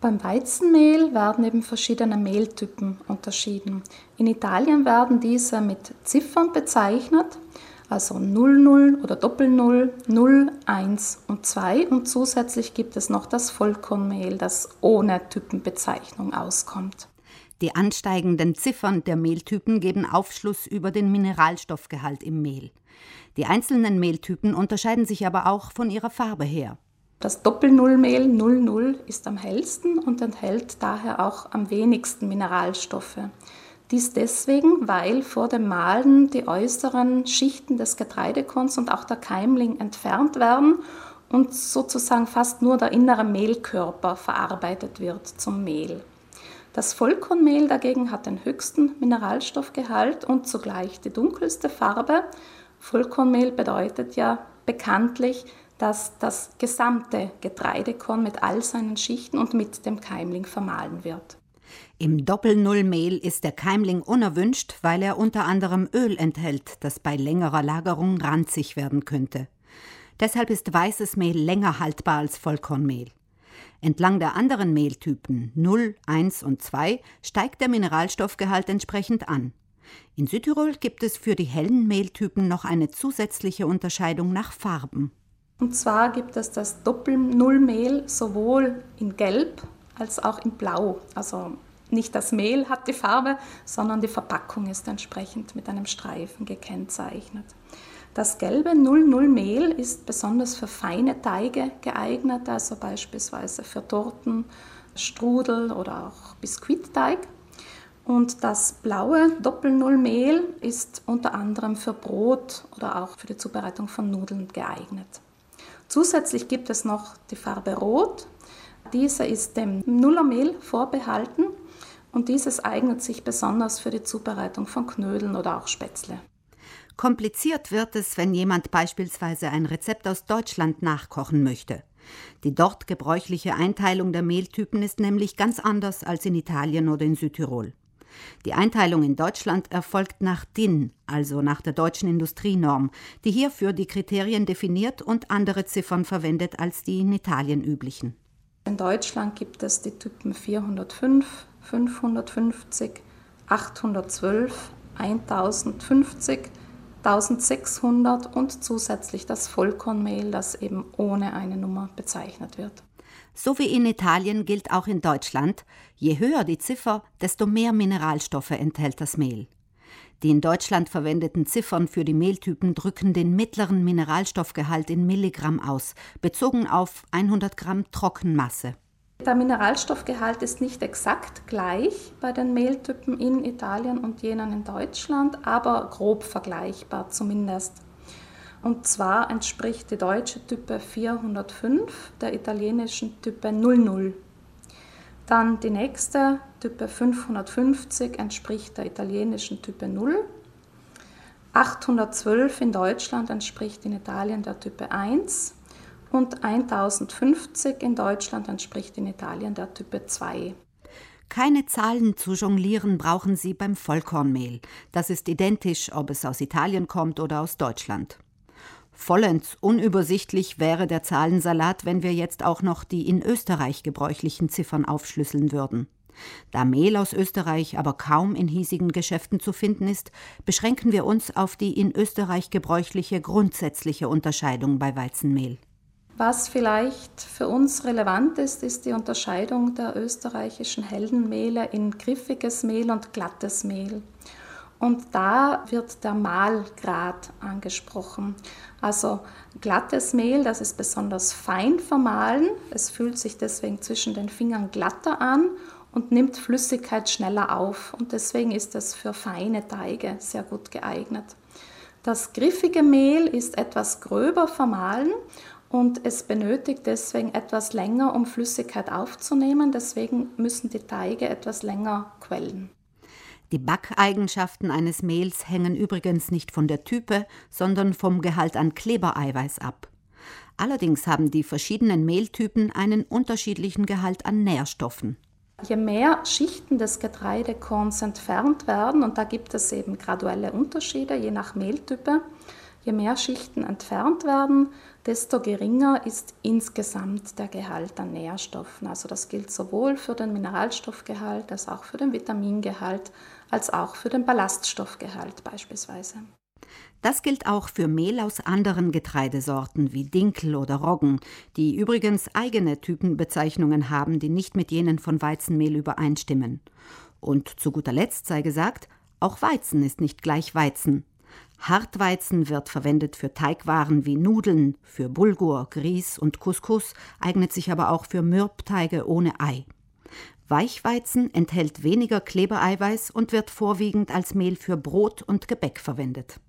Beim Weizenmehl werden eben verschiedene Mehltypen unterschieden. In Italien werden diese mit Ziffern bezeichnet, also 00 oder Doppel-Null, 0, 1 und 2 und zusätzlich gibt es noch das Vollkornmehl, das ohne Typenbezeichnung auskommt. Die ansteigenden Ziffern der Mehltypen geben Aufschluss über den Mineralstoffgehalt im Mehl. Die einzelnen Mehltypen unterscheiden sich aber auch von ihrer Farbe her. Das Doppelnullmehl 00 ist am hellsten und enthält daher auch am wenigsten Mineralstoffe. Dies deswegen, weil vor dem Mahlen die äußeren Schichten des Getreidekorns und auch der Keimling entfernt werden und sozusagen fast nur der innere Mehlkörper verarbeitet wird zum Mehl. Das Vollkornmehl dagegen hat den höchsten Mineralstoffgehalt und zugleich die dunkelste Farbe. Vollkornmehl bedeutet ja bekanntlich, dass das gesamte Getreidekorn mit all seinen Schichten und mit dem Keimling vermahlen wird. Im Doppelnullmehl ist der Keimling unerwünscht, weil er unter anderem Öl enthält, das bei längerer Lagerung ranzig werden könnte. Deshalb ist weißes Mehl länger haltbar als Vollkornmehl. Entlang der anderen Mehltypen 0, 1 und 2 steigt der Mineralstoffgehalt entsprechend an. In Südtirol gibt es für die hellen Mehltypen noch eine zusätzliche Unterscheidung nach Farben. Und zwar gibt es das Doppel-Null-Mehl sowohl in Gelb als auch in Blau. Also nicht das Mehl hat die Farbe, sondern die Verpackung ist entsprechend mit einem Streifen gekennzeichnet. Das gelbe 00-Mehl ist besonders für feine Teige geeignet, also beispielsweise für Torten, Strudel oder auch Biskuitteig. Und das blaue Doppel-Null-Mehl ist unter anderem für Brot oder auch für die Zubereitung von Nudeln geeignet. Zusätzlich gibt es noch die Farbe Rot. Diese ist dem Nullermehl vorbehalten und dieses eignet sich besonders für die Zubereitung von Knödeln oder auch Spätzle. Kompliziert wird es, wenn jemand beispielsweise ein Rezept aus Deutschland nachkochen möchte. Die dort gebräuchliche Einteilung der Mehltypen ist nämlich ganz anders als in Italien oder in Südtirol. Die Einteilung in Deutschland erfolgt nach DIN, also nach der deutschen Industrienorm, die hierfür die Kriterien definiert und andere Ziffern verwendet als die in Italien üblichen. In Deutschland gibt es die Typen 405, 550, 812, 1050, 1600 und zusätzlich das Vollkornmehl, das eben ohne eine Nummer bezeichnet wird. So wie in Italien gilt auch in Deutschland, je höher die Ziffer, desto mehr Mineralstoffe enthält das Mehl. Die in Deutschland verwendeten Ziffern für die Mehltypen drücken den mittleren Mineralstoffgehalt in Milligramm aus, bezogen auf 100 Gramm Trockenmasse. Der Mineralstoffgehalt ist nicht exakt gleich bei den Mehltypen in Italien und jenen in Deutschland, aber grob vergleichbar zumindest. Und zwar entspricht die deutsche Type 405 der italienischen Type 00. Dann die nächste Type 550 entspricht der italienischen Type 0. 812 in Deutschland entspricht in Italien der Type 1 und 1050 in Deutschland entspricht in Italien der Type 2. Keine Zahlen zu jonglieren brauchen Sie beim Vollkornmehl. Das ist identisch, ob es aus Italien kommt oder aus Deutschland. Vollends unübersichtlich wäre der Zahlensalat, wenn wir jetzt auch noch die in Österreich gebräuchlichen Ziffern aufschlüsseln würden. Da Mehl aus Österreich aber kaum in hiesigen Geschäften zu finden ist, beschränken wir uns auf die in Österreich gebräuchliche grundsätzliche Unterscheidung bei Weizenmehl. Was vielleicht für uns relevant ist, ist die Unterscheidung der österreichischen Heldenmehle in griffiges Mehl und glattes Mehl. Und da wird der Mahlgrad angesprochen. Also glattes Mehl, das ist besonders fein vermahlen. Es fühlt sich deswegen zwischen den Fingern glatter an und nimmt Flüssigkeit schneller auf. Und deswegen ist es für feine Teige sehr gut geeignet. Das griffige Mehl ist etwas gröber vermahlen und es benötigt deswegen etwas länger, um Flüssigkeit aufzunehmen. Deswegen müssen die Teige etwas länger quellen. Die Backeigenschaften eines Mehls hängen übrigens nicht von der Type, sondern vom Gehalt an Klebereiweiß ab. Allerdings haben die verschiedenen Mehltypen einen unterschiedlichen Gehalt an Nährstoffen. Je mehr Schichten des Getreidekorns entfernt werden, und da gibt es eben graduelle Unterschiede je nach Mehltype, Je mehr Schichten entfernt werden, desto geringer ist insgesamt der Gehalt an Nährstoffen. Also das gilt sowohl für den Mineralstoffgehalt als auch für den Vitamingehalt als auch für den Ballaststoffgehalt beispielsweise. Das gilt auch für Mehl aus anderen Getreidesorten wie Dinkel oder Roggen, die übrigens eigene Typenbezeichnungen haben, die nicht mit jenen von Weizenmehl übereinstimmen. Und zu guter Letzt sei gesagt, auch Weizen ist nicht gleich Weizen. Hartweizen wird verwendet für Teigwaren wie Nudeln, für Bulgur, Grieß und Couscous, eignet sich aber auch für Mürbteige ohne Ei. Weichweizen enthält weniger Klebereiweiß und wird vorwiegend als Mehl für Brot und Gebäck verwendet.